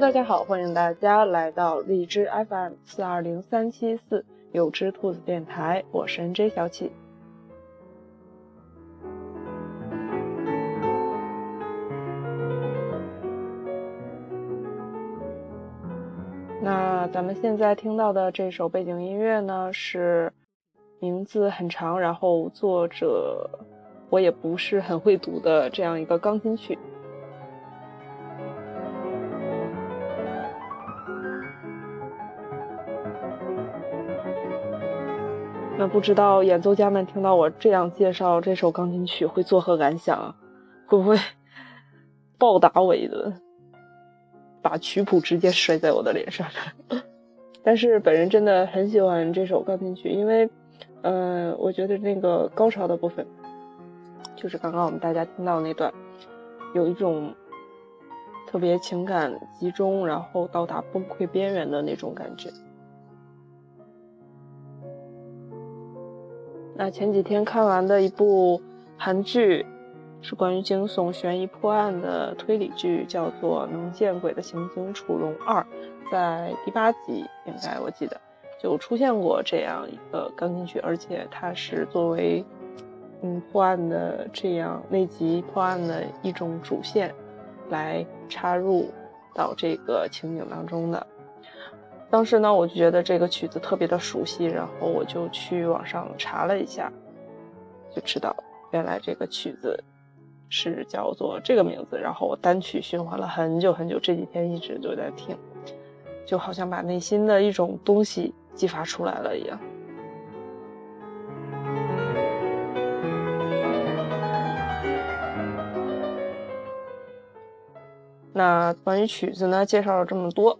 大家好，欢迎大家来到荔枝 FM 四二零三七四有只兔子电台，我是 NJ 小启。那咱们现在听到的这首背景音乐呢，是名字很长，然后作者我也不是很会读的这样一个钢琴曲。不知道演奏家们听到我这样介绍这首钢琴曲会作何感想？会不会暴打我一顿，把曲谱直接摔在我的脸上？但是本人真的很喜欢这首钢琴曲，因为，嗯，我觉得那个高潮的部分，就是刚刚我们大家听到那段，有一种特别情感集中，然后到达崩溃边缘的那种感觉。那前几天看完的一部韩剧，是关于惊悚、悬疑、破案的推理剧，叫做《能见鬼的刑警楚龙二》。在第八集，应该我记得就出现过这样一个钢琴曲，而且它是作为嗯破案的这样那集破案的一种主线来插入到这个情景当中的。当时呢，我就觉得这个曲子特别的熟悉，然后我就去网上查了一下，就知道原来这个曲子是叫做这个名字。然后我单曲循环了很久很久，这几天一直都在听，就好像把内心的一种东西激发出来了一样。那关于曲子呢，介绍了这么多，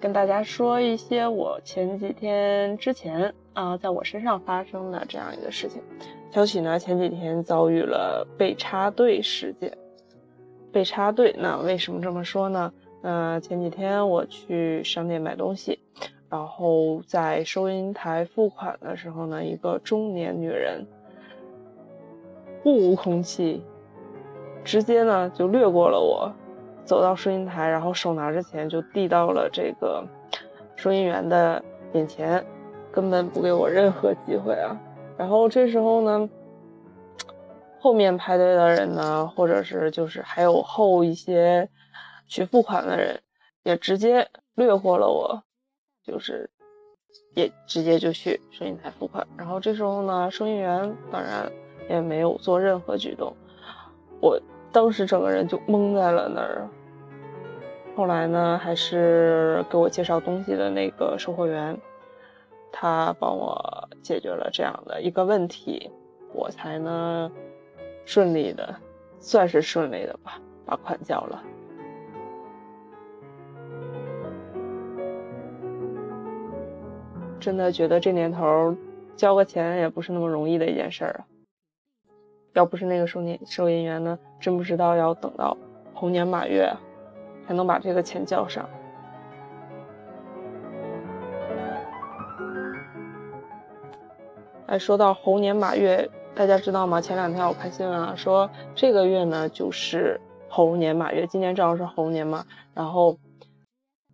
跟大家说一些我前几天之前啊，在我身上发生的这样一个事情。小启呢，前几天遭遇了被插队事件。被插队，那为什么这么说呢？那前几天我去商店买东西，然后在收银台付款的时候呢，一个中年女人目无空气，直接呢就掠过了我。走到收银台，然后手拿着钱就递到了这个收银员的眼前，根本不给我任何机会啊！然后这时候呢，后面排队的人呢，或者是就是还有后一些去付款的人，也直接掠过了我，就是也直接就去收银台付款。然后这时候呢，收银员当然也没有做任何举动，我当时整个人就懵在了那儿。后来呢，还是给我介绍东西的那个售货员，他帮我解决了这样的一个问题，我才呢顺利的，算是顺利的吧，把款交了。真的觉得这年头交个钱也不是那么容易的一件事儿啊！要不是那个收银收银员呢，真不知道要等到猴年马月。才能把这个钱交上。哎，说到猴年马月，大家知道吗？前两天我看新闻了，说这个月呢就是猴年马月，今年正好是猴年嘛，然后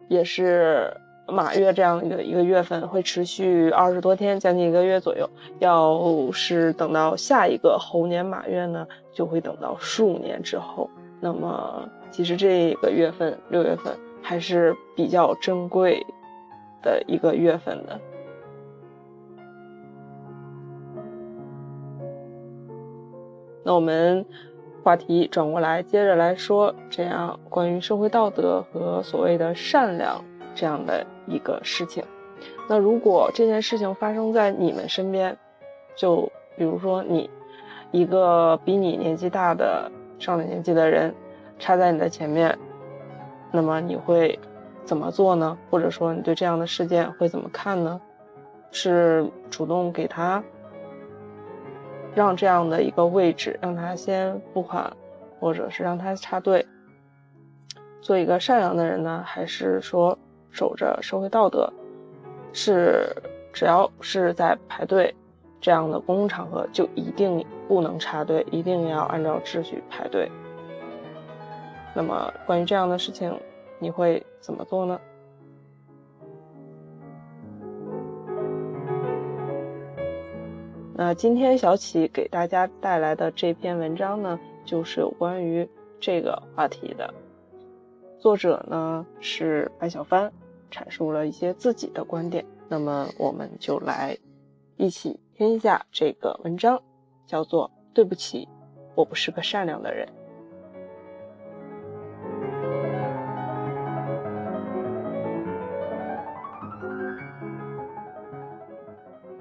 也是马月这样一个一个月份，会持续二十多天，将近一个月左右。要是等到下一个猴年马月呢，就会等到数年之后。那么。其实这个月份六月份还是比较珍贵的一个月份的。那我们话题转过来，接着来说，这样关于社会道德和所谓的善良这样的一个事情。那如果这件事情发生在你们身边，就比如说你一个比你年纪大的上了年纪的人。插在你的前面，那么你会怎么做呢？或者说你对这样的事件会怎么看呢？是主动给他让这样的一个位置，让他先付款，或者是让他插队，做一个善良的人呢？还是说守着社会道德？是只要是在排队这样的公共场合，就一定不能插队，一定要按照秩序排队？那么，关于这样的事情，你会怎么做呢？那今天小启给大家带来的这篇文章呢，就是有关于这个话题的。作者呢是白小帆，阐述了一些自己的观点。那么我们就来一起听一下这个文章，叫做《对不起，我不是个善良的人》。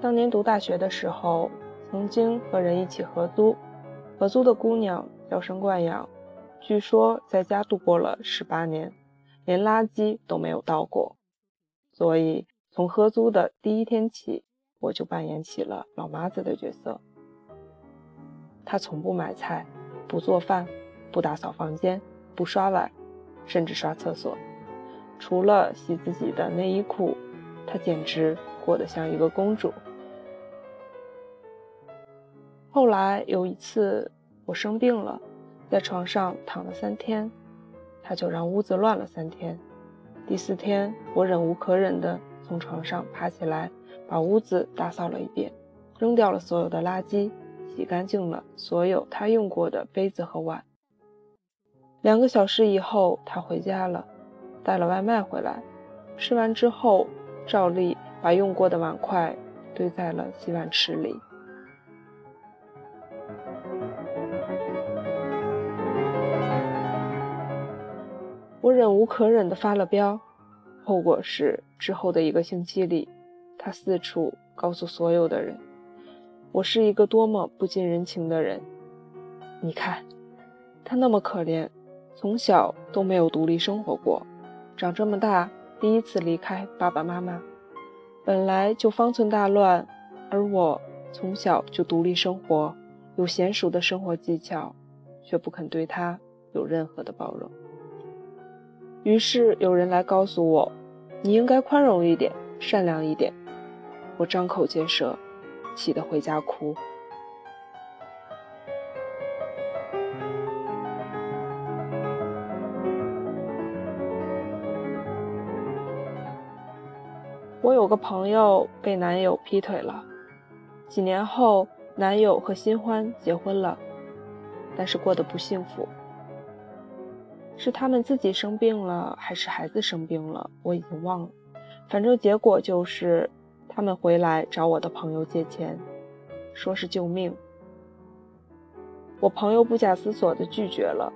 当年读大学的时候，曾经和人一起合租，合租的姑娘娇生惯养，据说在家度过了十八年，连垃圾都没有倒过。所以从合租的第一天起，我就扮演起了老妈子的角色。她从不买菜，不做饭，不打扫房间，不刷碗，甚至刷厕所，除了洗自己的内衣裤，她简直过得像一个公主。后来有一次我生病了，在床上躺了三天，他就让屋子乱了三天。第四天，我忍无可忍地从床上爬起来，把屋子打扫了一遍，扔掉了所有的垃圾，洗干净了所有他用过的杯子和碗。两个小时以后，他回家了，带了外卖回来，吃完之后，照例把用过的碗筷堆在了洗碗池里。我忍无可忍地发了飙，后果是之后的一个星期里，他四处告诉所有的人，我是一个多么不近人情的人。你看，他那么可怜，从小都没有独立生活过，长这么大第一次离开爸爸妈妈，本来就方寸大乱，而我从小就独立生活，有娴熟的生活技巧，却不肯对他有任何的包容。于是有人来告诉我，你应该宽容一点，善良一点。我张口结舌，气得回家哭。我有个朋友被男友劈腿了，几年后，男友和新欢结婚了，但是过得不幸福。是他们自己生病了，还是孩子生病了？我已经忘了。反正结果就是，他们回来找我的朋友借钱，说是救命。我朋友不假思索地拒绝了。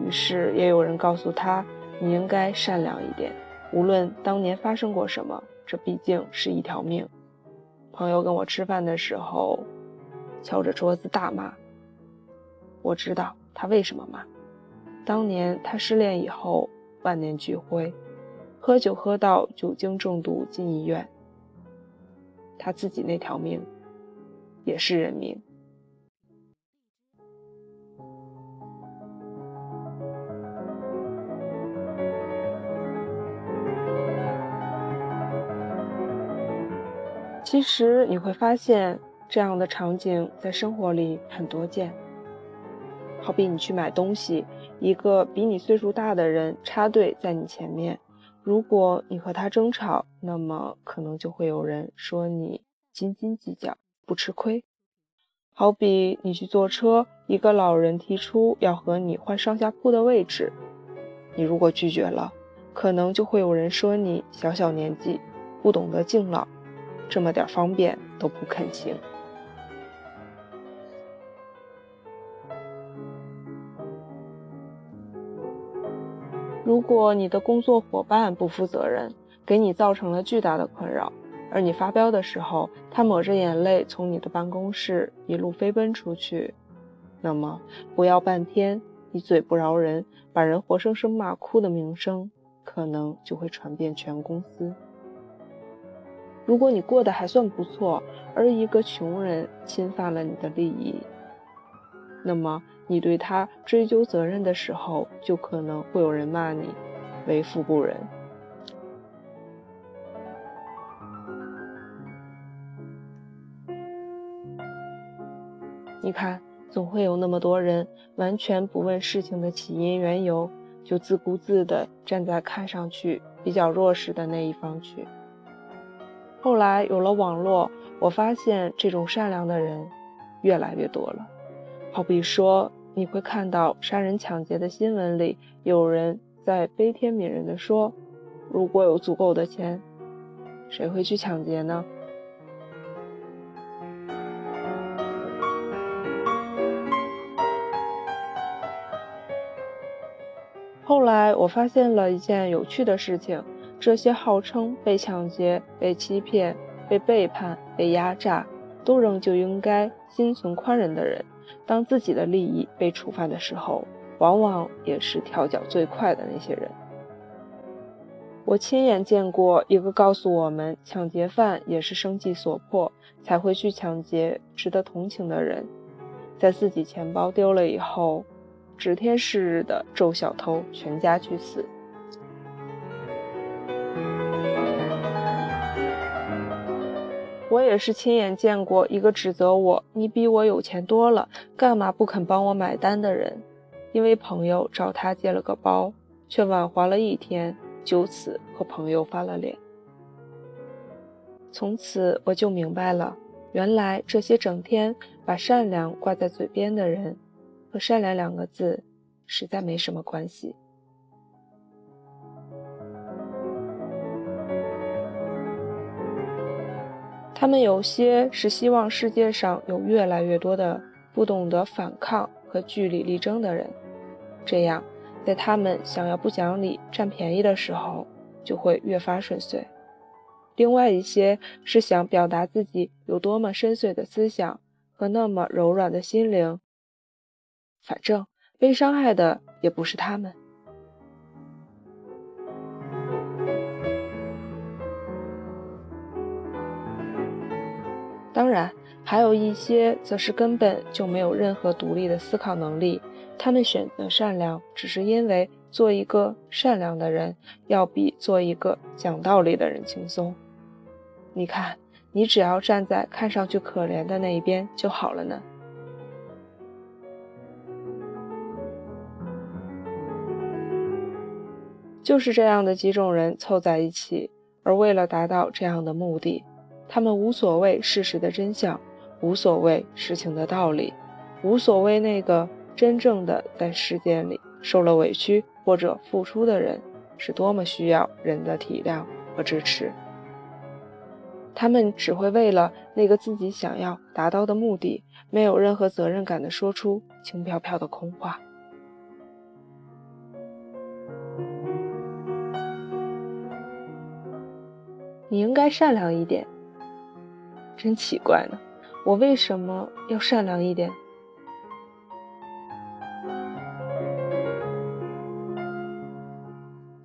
于是也有人告诉他：“你应该善良一点，无论当年发生过什么，这毕竟是一条命。”朋友跟我吃饭的时候，敲着桌子大骂。我知道他为什么骂。当年他失恋以后，万念俱灰，喝酒喝到酒精中毒进医院。他自己那条命，也是人命。其实你会发现，这样的场景在生活里很多见。好比你去买东西。一个比你岁数大的人插队在你前面，如果你和他争吵，那么可能就会有人说你斤斤计较，不吃亏。好比你去坐车，一个老人提出要和你换上下铺的位置，你如果拒绝了，可能就会有人说你小小年纪不懂得敬老，这么点方便都不肯行。如果你的工作伙伴不负责任，给你造成了巨大的困扰，而你发飙的时候，他抹着眼泪从你的办公室一路飞奔出去，那么不要半天，你嘴不饶人，把人活生生骂哭的名声，可能就会传遍全公司。如果你过得还算不错，而一个穷人侵犯了你的利益，那么。你对他追究责任的时候，就可能会有人骂你为富不仁。你看，总会有那么多人完全不问事情的起因缘由，就自顾自地站在看上去比较弱势的那一方去。后来有了网络，我发现这种善良的人越来越多了。好比说，你会看到杀人抢劫的新闻里，有人在悲天悯人地说：“如果有足够的钱，谁会去抢劫呢？”后来我发现了一件有趣的事情：这些号称被抢劫、被欺骗、被背叛、被压榨，都仍旧应该心存宽仁的人，当自己的利益被触犯的时候，往往也是跳脚最快的那些人。我亲眼见过一个告诉我们，抢劫犯也是生计所迫才会去抢劫值得同情的人，在自己钱包丢了以后。指天誓日的咒小偷全家去死。我也是亲眼见过一个指责我：“你比我有钱多了，干嘛不肯帮我买单？”的人，因为朋友找他借了个包，却晚还了一天，就此和朋友翻了脸。从此我就明白了，原来这些整天把善良挂在嘴边的人。和善良两个字，实在没什么关系。他们有些是希望世界上有越来越多的不懂得反抗和据理力争的人，这样在他们想要不讲理、占便宜的时候，就会越发顺遂。另外一些是想表达自己有多么深邃的思想和那么柔软的心灵。反正被伤害的也不是他们。当然，还有一些则是根本就没有任何独立的思考能力。他们选择善良，只是因为做一个善良的人要比做一个讲道理的人轻松。你看，你只要站在看上去可怜的那一边就好了呢。就是这样的几种人凑在一起，而为了达到这样的目的，他们无所谓事实的真相，无所谓事情的道理，无所谓那个真正的在世界里受了委屈或者付出的人是多么需要人的体谅和支持。他们只会为了那个自己想要达到的目的，没有任何责任感的说出轻飘飘的空话。你应该善良一点。真奇怪呢，我为什么要善良一点？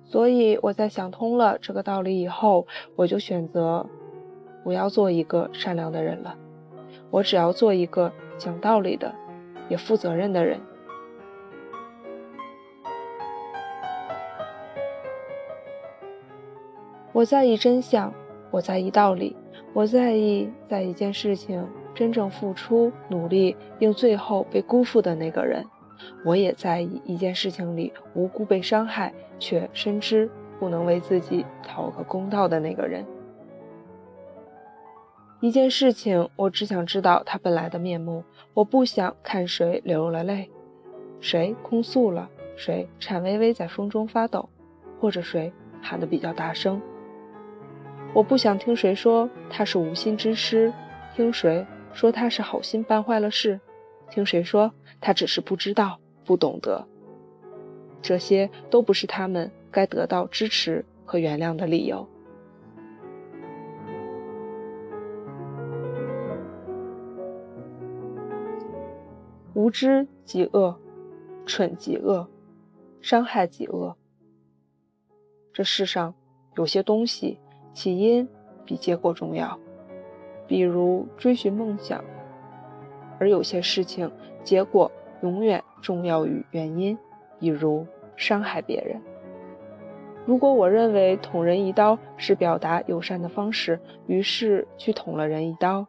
所以我在想通了这个道理以后，我就选择不要做一个善良的人了。我只要做一个讲道理的，也负责任的人。我在意真相，我在意道理，我在意在一件事情真正付出努力并最后被辜负的那个人，我也在意一件事情里无辜被伤害却深知不能为自己讨个公道的那个人。一件事情，我只想知道它本来的面目，我不想看谁流了泪，谁哭诉了，谁颤巍巍在风中发抖，或者谁喊得比较大声。我不想听谁说他是无心之失，听谁说他是好心办坏了事，听谁说他只是不知道、不懂得，这些都不是他们该得到支持和原谅的理由。无知即恶，蠢即恶，伤害即恶。这世上有些东西。起因比结果重要，比如追寻梦想；而有些事情，结果永远重要于原因，比如伤害别人。如果我认为捅人一刀是表达友善的方式，于是去捅了人一刀，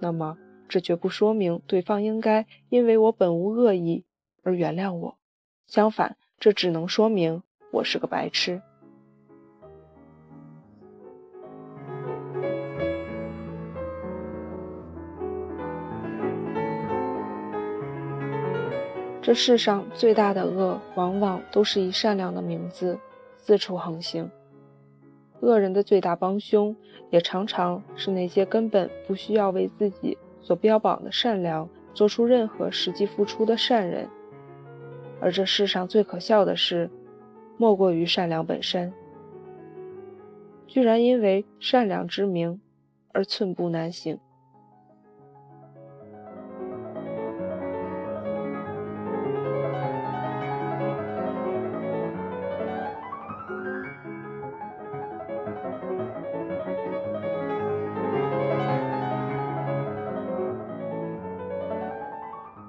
那么这绝不说明对方应该因为我本无恶意而原谅我。相反，这只能说明我是个白痴。这世上最大的恶，往往都是以善良的名字四处横行。恶人的最大帮凶，也常常是那些根本不需要为自己所标榜的善良做出任何实际付出的善人。而这世上最可笑的事，莫过于善良本身，居然因为善良之名而寸步难行。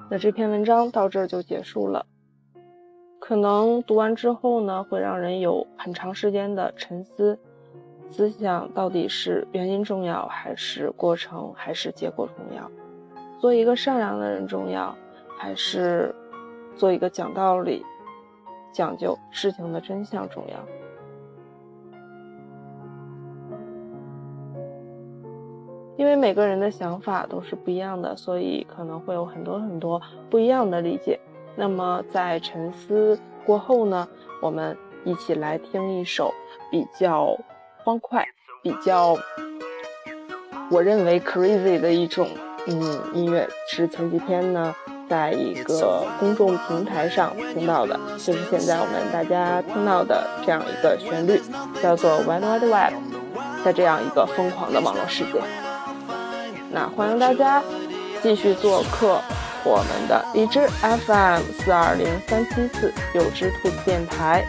那这篇文章到这儿就结束了。可能读完之后呢，会让人有很长时间的沉思，思想到底是原因重要，还是过程，还是结果重要？做一个善良的人重要，还是做一个讲道理、讲究事情的真相重要？因为每个人的想法都是不一样的，所以可能会有很多很多不一样的理解。那么在沉思过后呢，我们一起来听一首比较欢快、比较我认为 crazy 的一种嗯音乐，是前几天呢在一个公众平台上听到的，就是现在我们大家听到的这样一个旋律，叫做 Wide Wide Web，在这样一个疯狂的网络世界。那欢迎大家继续做客我们的荔枝 FM 四二零三七四有只兔子电台。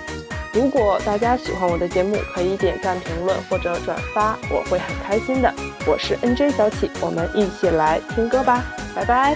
如果大家喜欢我的节目，可以点赞、评论或者转发，我会很开心的。我是 NJ 小启，我们一起来听歌吧，拜拜。